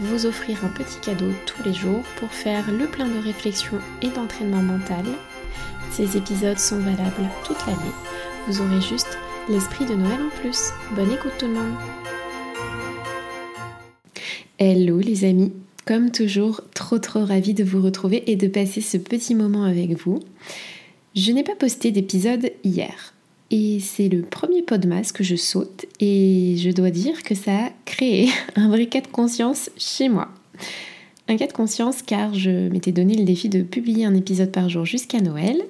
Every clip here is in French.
vous offrir un petit cadeau tous les jours pour faire le plein de réflexion et d'entraînement mental. Ces épisodes sont valables toute l'année. Vous aurez juste l'esprit de Noël en plus. Bonne écoute tout le monde. Hello les amis, comme toujours, trop trop ravie de vous retrouver et de passer ce petit moment avec vous. Je n'ai pas posté d'épisode hier, et c'est le premier podmas que je saute et je dois dire que ça a créé un vrai cas de conscience chez moi. Un cas de conscience car je m'étais donné le défi de publier un épisode par jour jusqu'à Noël.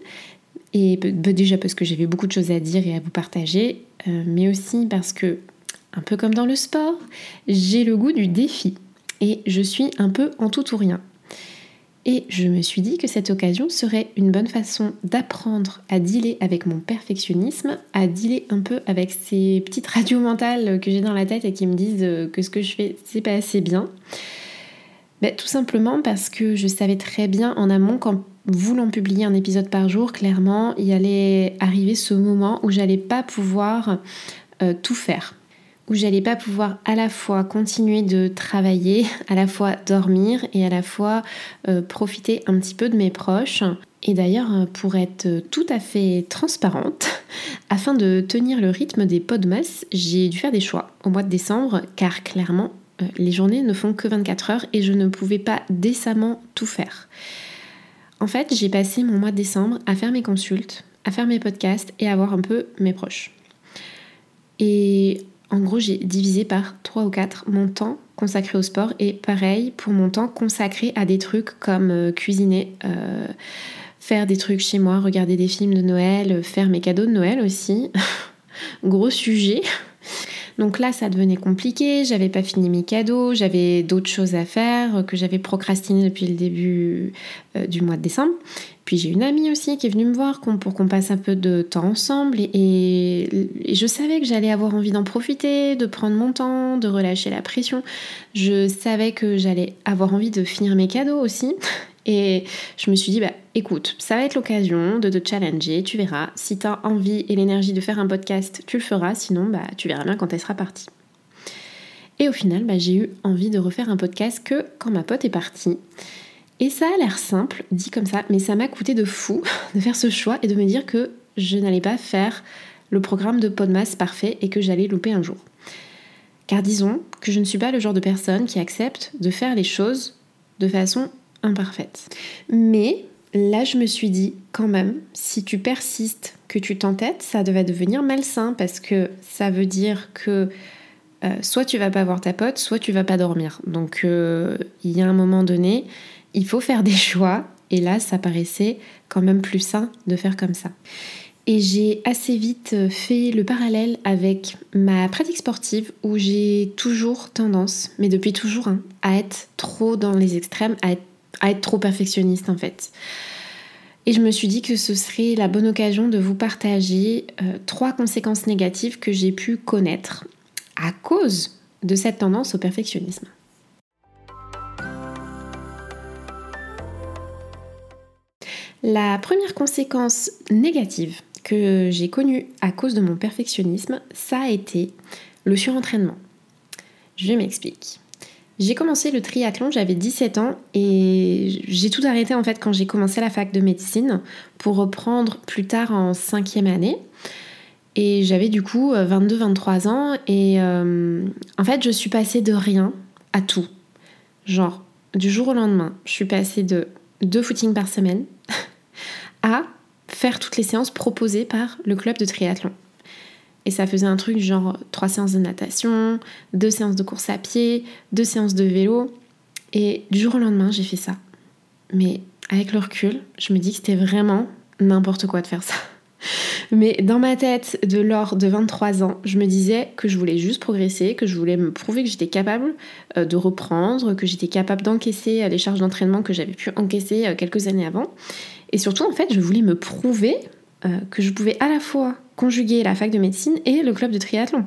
Et déjà parce que j'avais beaucoup de choses à dire et à vous partager, euh, mais aussi parce que, un peu comme dans le sport, j'ai le goût du défi. Et je suis un peu en tout ou rien. Et je me suis dit que cette occasion serait une bonne façon d'apprendre à dealer avec mon perfectionnisme, à dealer un peu avec ces petites radios mentales que j'ai dans la tête et qui me disent que ce que je fais, c'est pas assez bien. Ben, tout simplement parce que je savais très bien en amont qu'en voulant publier un épisode par jour, clairement, il allait arriver ce moment où j'allais pas pouvoir euh, tout faire où j'allais pas pouvoir à la fois continuer de travailler, à la fois dormir et à la fois euh, profiter un petit peu de mes proches. Et d'ailleurs, euh, pour être tout à fait transparente, afin de tenir le rythme des podmas, j'ai dû faire des choix au mois de décembre, car clairement, euh, les journées ne font que 24 heures et je ne pouvais pas décemment tout faire. En fait, j'ai passé mon mois de décembre à faire mes consultes, à faire mes podcasts et à voir un peu mes proches. Et en gros, j'ai divisé par 3 ou 4 mon temps consacré au sport et pareil pour mon temps consacré à des trucs comme euh, cuisiner, euh, faire des trucs chez moi, regarder des films de Noël, faire mes cadeaux de Noël aussi. Gros sujet. Donc là, ça devenait compliqué, j'avais pas fini mes cadeaux, j'avais d'autres choses à faire que j'avais procrastiné depuis le début euh, du mois de décembre. Puis j'ai une amie aussi qui est venue me voir pour qu'on passe un peu de temps ensemble et, je savais que j'allais avoir envie d'en profiter, de prendre mon temps, de relâcher la pression. Je savais que j'allais avoir envie de finir mes cadeaux aussi. Et je me suis dit, bah écoute, ça va être l'occasion de te challenger, tu verras. Si tu as envie et l'énergie de faire un podcast, tu le feras, sinon bah tu verras bien quand elle sera partie. Et au final, bah, j'ai eu envie de refaire un podcast que quand ma pote est partie. Et ça a l'air simple, dit comme ça, mais ça m'a coûté de fou de faire ce choix et de me dire que je n'allais pas faire le programme de Podmas parfait et que j'allais louper un jour. Car disons que je ne suis pas le genre de personne qui accepte de faire les choses de façon imparfaite. Mais là, je me suis dit, quand même, si tu persistes, que tu t'entêtes, ça devait devenir malsain parce que ça veut dire que euh, soit tu vas pas voir ta pote, soit tu vas pas dormir. Donc euh, il y a un moment donné, il faut faire des choix. Et là, ça paraissait quand même plus sain de faire comme ça. Et j'ai assez vite fait le parallèle avec ma pratique sportive où j'ai toujours tendance, mais depuis toujours, hein, à être trop dans les extrêmes, à être, trop perfectionniste en fait. Et je me suis dit que ce serait la bonne occasion de vous partager euh, trois conséquences négatives que j'ai pu connaître à cause de cette tendance au perfectionnisme. La première conséquence négative que j'ai connue à cause de mon perfectionnisme, ça a été le surentraînement. Je m'explique. J'ai commencé le triathlon, j'avais 17 ans et j'ai tout arrêté en fait quand j'ai commencé la fac de médecine pour reprendre plus tard en cinquième année. Et j'avais du coup 22-23 ans et euh, en fait je suis passée de rien à tout. Genre du jour au lendemain, je suis passée de deux footings par semaine à faire toutes les séances proposées par le club de triathlon. Et ça faisait un truc genre trois séances de natation, deux séances de course à pied, deux séances de vélo. Et du jour au lendemain, j'ai fait ça. Mais avec le recul, je me dis que c'était vraiment n'importe quoi de faire ça. Mais dans ma tête de l'or de 23 ans, je me disais que je voulais juste progresser, que je voulais me prouver que j'étais capable euh, de reprendre, que j'étais capable d'encaisser euh, les charges d'entraînement que j'avais pu encaisser euh, quelques années avant. Et surtout, en fait, je voulais me prouver que je pouvais à la fois conjuguer la fac de médecine et le club de triathlon.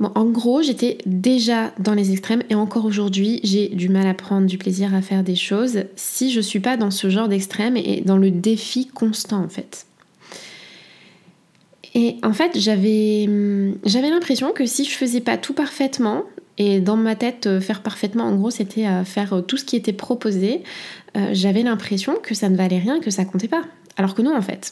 En gros, j'étais déjà dans les extrêmes et encore aujourd'hui, j'ai du mal à prendre du plaisir à faire des choses si je suis pas dans ce genre d'extrême et dans le défi constant en fait. Et en fait, j'avais j'avais l'impression que si je faisais pas tout parfaitement, et dans ma tête, euh, faire parfaitement, en gros, c'était euh, faire euh, tout ce qui était proposé, j'avais l'impression que ça ne valait rien, que ça comptait pas. Alors que non, en fait.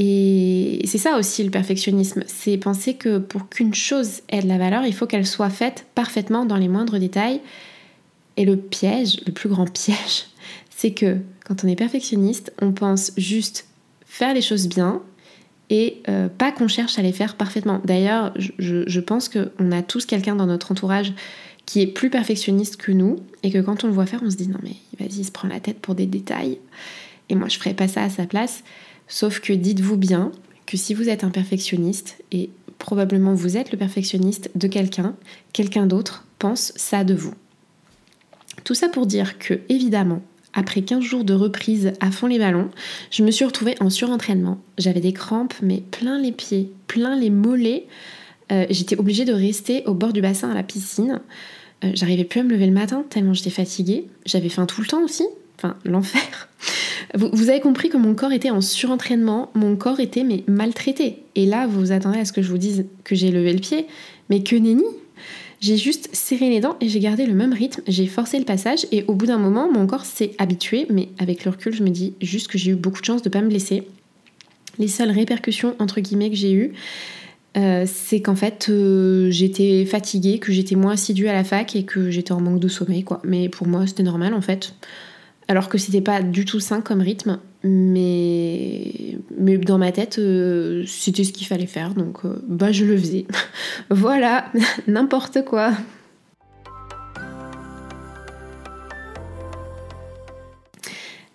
Et c'est ça aussi le perfectionnisme, c'est penser que pour qu'une chose ait de la valeur, il faut qu'elle soit faite parfaitement dans les moindres détails. Et le piège, le plus grand piège, c'est que quand on est perfectionniste, on pense juste faire les choses bien et euh, pas qu'on cherche à les faire parfaitement. D'ailleurs, je, je pense qu'on a tous quelqu'un dans notre entourage qui est plus perfectionniste que nous et que quand on le voit faire, on se dit non mais vas-y, il se prend la tête pour des détails et moi je ferais pas ça à sa place. Sauf que dites-vous bien que si vous êtes un perfectionniste, et probablement vous êtes le perfectionniste de quelqu'un, quelqu'un d'autre pense ça de vous. Tout ça pour dire que, évidemment, après 15 jours de reprise à fond les ballons, je me suis retrouvée en surentraînement. J'avais des crampes, mais plein les pieds, plein les mollets. Euh, j'étais obligée de rester au bord du bassin à la piscine. Euh, j'arrivais plus à me lever le matin tellement j'étais fatiguée. J'avais faim tout le temps aussi. Enfin, l'enfer. Vous, avez compris que mon corps était en surentraînement, mon corps était mais maltraité. Et là, vous vous attendez à ce que je vous dise que j'ai levé le pied, mais que nenni j'ai juste serré les dents et j'ai gardé le même rythme, j'ai forcé le passage et au bout d'un moment, mon corps s'est habitué, mais avec le recul, je me dis juste que j'ai eu beaucoup de chance de ne pas me blesser. Les seules répercussions, entre guillemets, que j'ai eues, euh, c'est qu'en fait, euh, j'étais fatiguée, que j'étais moins assidue à la fac et que j'étais en manque de sommeil. Mais pour moi, c'était normal, en fait alors que c'était pas du tout sain comme rythme, mais, mais dans ma tête, euh, c'était ce qu'il fallait faire, donc euh, bah je le faisais. voilà, n'importe quoi.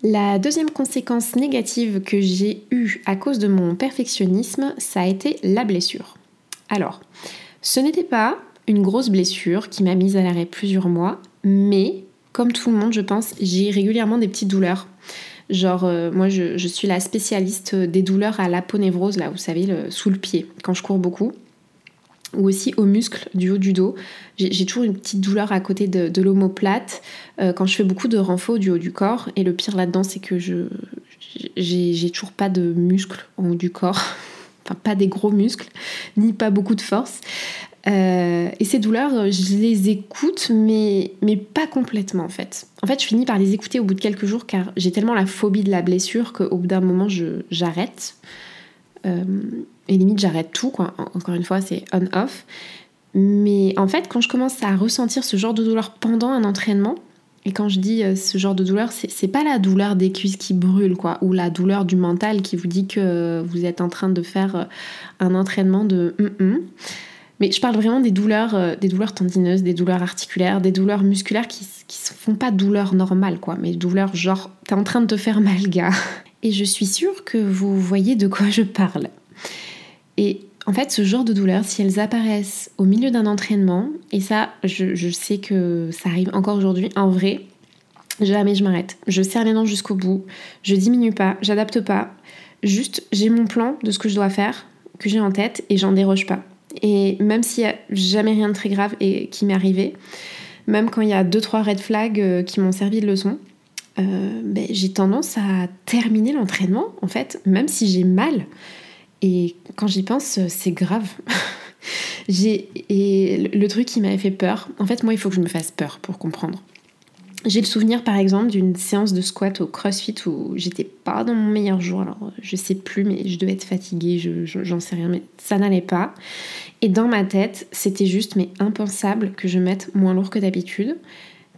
La deuxième conséquence négative que j'ai eue à cause de mon perfectionnisme, ça a été la blessure. Alors, ce n'était pas une grosse blessure qui m'a mise à l'arrêt plusieurs mois, mais comme tout le monde, je pense, j'ai régulièrement des petites douleurs. Genre, euh, moi, je, suis la spécialiste des douleurs à l'aponévrose, là, vous savez, sous le pied, quand je cours beaucoup. Ou aussi aux muscles du haut du dos. J'ai toujours une petite douleur à côté de, l'omoplate euh, quand je fais beaucoup de renfort du haut du corps. Et le pire là-dedans, c'est que je j'ai toujours pas de muscles au haut du corps. enfin, pas des gros muscles, ni pas beaucoup de force. Euh, et ces douleurs, je les écoute, mais, mais pas complètement en fait. En fait, je finis par les écouter au bout de quelques jours car j'ai tellement la phobie de la blessure qu'au bout d'un moment, j'arrête. Euh, et limite, j'arrête tout, quoi. Encore une fois, c'est on-off. Mais en fait, quand je commence à ressentir ce genre de douleur pendant un entraînement, et quand je dis euh, ce genre de douleur, c'est pas la douleur des cuisses qui brûlent, quoi, ou la douleur du mental qui vous dit que vous êtes en train de faire un entraînement de hum mais je parle vraiment des douleurs, euh, des douleurs tendineuses, des douleurs articulaires, des douleurs musculaires qui, se font pas douleurs normales, quoi, mais douleurs genre t'es en train de te faire mal, gars. Et je suis sûre que vous voyez de quoi je parle. Et en fait, ce genre de douleurs, si elles apparaissent au milieu d'un entraînement, et ça, je, je sais que ça arrive encore aujourd'hui, en vrai, jamais je m'arrête. Je serre les dents jusqu'au bout, je diminue pas, j'adapte pas. Juste, j'ai mon plan de ce que je dois faire, que j'ai en tête, et j'en déroge pas. Et même s'il n'y a jamais rien de très grave et qui m'est arrivé, même quand il y a deux trois red flags euh, qui m'ont servi de leçon, euh, ben, j'ai tendance à terminer l'entraînement en fait, même si j'ai mal. Et quand j'y pense, c'est grave. j'ai et le truc qui m'avait fait peur, en fait moi il faut que je me fasse peur pour comprendre. J'ai le souvenir par exemple d'une séance de squat au CrossFit où j'étais pas dans mon meilleur jour. Alors je sais plus, mais je devais être fatiguée, j'en sais rien, mais ça n'allait pas. Et dans ma tête, c'était juste mais impensable que je mette moins lourd que d'habitude,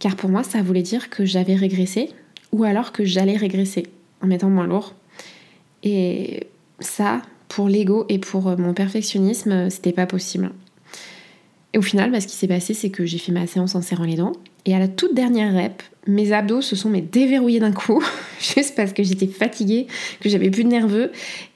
car pour moi ça voulait dire que j'avais régressé ou alors que j'allais régresser en mettant moins lourd. Et ça, pour l'ego et pour mon perfectionnisme, c'était pas possible. Et au final, bah, ce qui s'est passé, c'est que j'ai fait ma séance en serrant les dents. Et à la toute dernière rep, mes abdos se sont mais déverrouillés d'un coup, juste parce que j'étais fatiguée, que j'avais plus de nerveux.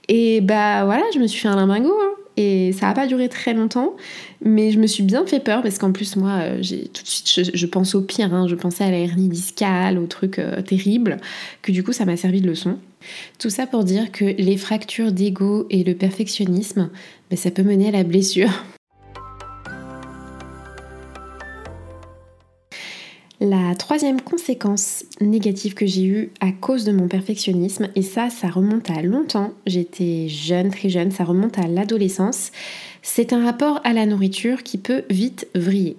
Et bah voilà, je me suis fait un limbago. Hein. Et ça n'a pas duré très longtemps, mais je me suis bien fait peur parce qu'en plus, moi, euh, tout de suite, je, pense au pire. Hein. je pensais à la hernie discale, au truc euh, terrible, que du coup, ça m'a servi de leçon. Tout ça pour dire que les fractures d'ego et le perfectionnisme, ben, ça peut mener à la blessure. La troisième conséquence négative que j'ai eue à cause de mon perfectionnisme, et ça, ça remonte à longtemps, j'étais jeune, très jeune, ça remonte à l'adolescence, c'est un rapport à la nourriture qui peut vite vriller.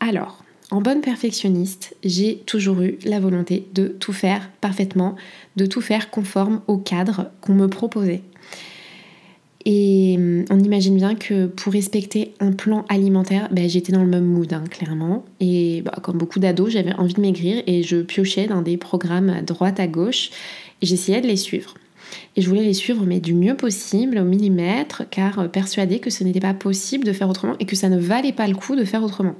Alors, en bonne perfectionniste, j'ai toujours eu la volonté de tout faire parfaitement, de tout faire conforme au cadre qu'on me proposait. Et hum, on imagine bien que pour respecter un plan alimentaire, ben, j'étais dans le même mood, hein, clairement. Et bah, comme beaucoup d'ados, j'avais envie de maigrir et je piochais dans des programmes à droite à gauche et j'essayais de les suivre. Et je voulais les suivre, mais du mieux possible, au millimètre, car euh, persuadée que ce n'était pas possible de faire autrement et que ça ne valait pas le coup de faire autrement.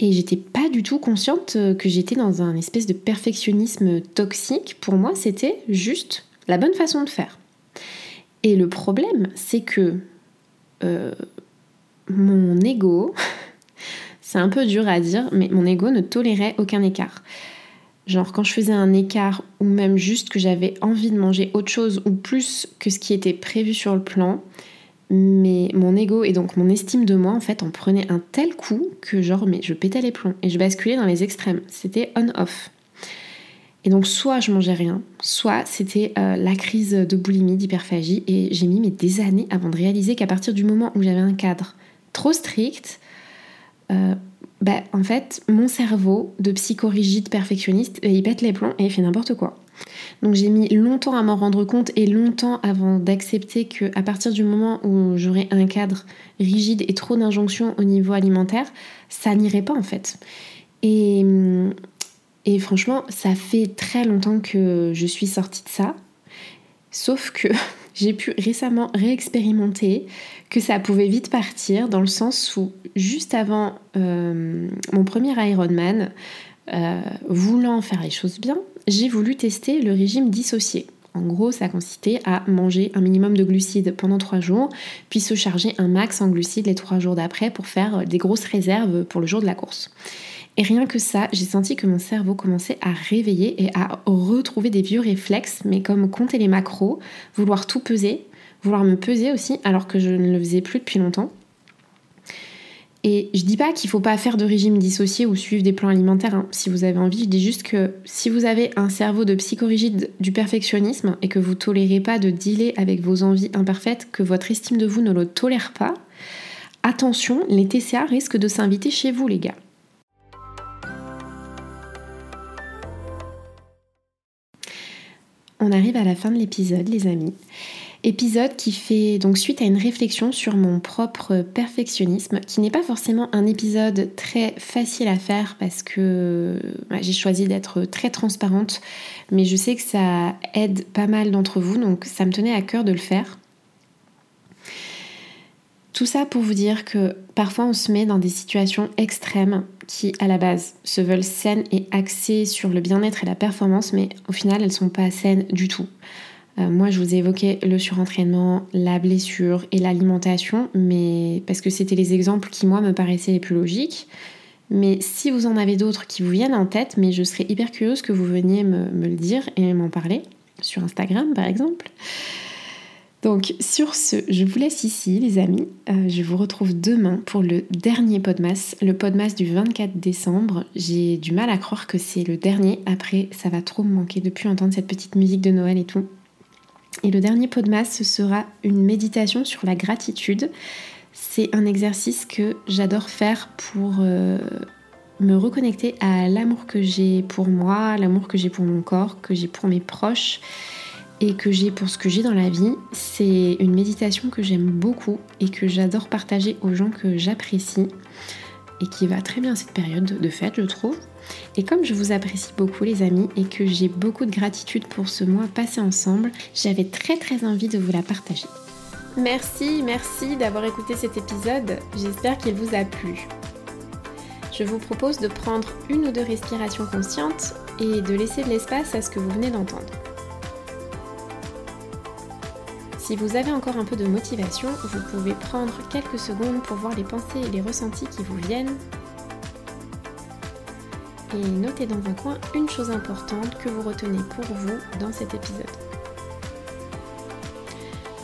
Et j'étais pas du tout consciente euh, que j'étais dans un espèce de perfectionnisme toxique. Pour moi, c'était juste la bonne façon de faire. Et le problème, c'est que euh, mon ego, c'est un peu dur à dire, mais mon ego ne tolérait aucun écart. Genre quand je faisais un écart ou même juste que j'avais envie de manger autre chose ou plus que ce qui était prévu sur le plan, mais mon ego et donc mon estime de moi en fait en prenait un tel coup que genre je pétais les plombs et je basculais dans les extrêmes. C'était on-off. Et donc soit je mangeais rien, soit c'était euh, la crise de boulimie, d'hyperphagie, et j'ai mis des années avant de réaliser qu'à partir du moment où j'avais un cadre trop strict, euh, bah, en fait, mon cerveau de psychorigide perfectionniste, il pète les plombs et il fait n'importe quoi. Donc j'ai mis longtemps à m'en rendre compte et longtemps avant d'accepter que à partir du moment où j'aurais un cadre rigide et trop d'injonctions au niveau alimentaire, ça n'irait pas en fait. Et hum, et franchement, ça fait très longtemps que je suis sortie de ça. Sauf que j'ai pu récemment réexpérimenter que ça pouvait vite partir dans le sens où juste avant euh, mon premier Ironman, euh, voulant faire les choses bien, j'ai voulu tester le régime dissocié. En gros, ça consistait à manger un minimum de glucides pendant trois jours, puis se charger un max en glucides les trois jours d'après pour faire des grosses réserves pour le jour de la course. Et rien que ça, j'ai senti que mon cerveau commençait à réveiller et à retrouver des vieux réflexes, mais comme compter les macros, vouloir tout peser, vouloir me peser aussi, alors que je ne le faisais plus depuis longtemps. Et je dis pas qu'il faut pas faire de régime dissocié ou suivre des plans alimentaires hein, si vous avez envie, je dis juste que si vous avez un cerveau de psychorigide du perfectionnisme et que vous tolérez pas de dealer avec vos envies imparfaites, que votre estime de vous ne le tolère pas, attention, les TCA risquent de s'inviter chez vous les gars. On arrive à la fin de l'épisode, les amis. Épisode qui fait donc suite à une réflexion sur mon propre perfectionnisme, qui n'est pas forcément un épisode très facile à faire parce que bah, j'ai choisi d'être très transparente, mais je sais que ça aide pas mal d'entre vous, donc ça me tenait à cœur de le faire. Tout ça pour vous dire que parfois on se met dans des situations extrêmes qui à la base se veulent saines et axées sur le bien-être et la performance, mais au final elles sont pas saines du tout. Euh, moi je vous ai évoqué le surentraînement, la blessure et l'alimentation, mais parce que c'était les exemples qui moi me paraissaient les plus logiques. Mais si vous en avez d'autres qui vous viennent en tête, mais je serais hyper curieuse que vous veniez me, me le dire et m'en parler sur Instagram par exemple. Donc sur ce, je vous laisse ici les amis. Euh, je vous retrouve demain pour le dernier Podmas, le Podmas du 24 décembre. J'ai du mal à croire que c'est le dernier. Après, ça va trop me manquer de plus entendre cette petite musique de Noël et tout. Et le dernier Podmas, ce sera une méditation sur la gratitude. C'est un exercice que j'adore faire pour euh, me reconnecter à l'amour que j'ai pour moi, l'amour que j'ai pour mon corps, que j'ai pour mes proches et que j'ai pour ce que j'ai dans la vie, c'est une méditation que j'aime beaucoup et que j'adore partager aux gens que j'apprécie et qui va très bien cette période de fête, je trouve. Et comme je vous apprécie beaucoup les amis et que j'ai beaucoup de gratitude pour ce mois passé ensemble, j'avais très très envie de vous la partager. Merci, merci d'avoir écouté cet épisode. J'espère qu'il vous a plu. Je vous propose de prendre une ou deux respirations conscientes et de laisser de l'espace à ce que vous venez d'entendre. Si vous avez encore un peu de motivation, vous pouvez prendre quelques secondes pour voir les pensées et les ressentis qui vous viennent. Et notez dans un coin une chose importante que vous retenez pour vous dans cet épisode.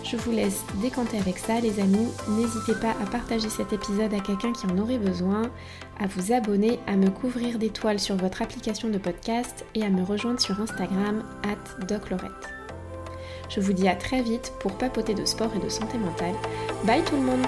Je vous laisse décanter avec ça les amis. N'hésitez pas à partager cet épisode à quelqu'un qui en aurait besoin, à vous abonner, à me couvrir d'étoiles sur votre application de podcast et à me rejoindre sur Instagram at doclorette. Je vous dis à très vite pour papoter de sport et de santé mentale. Bye tout le monde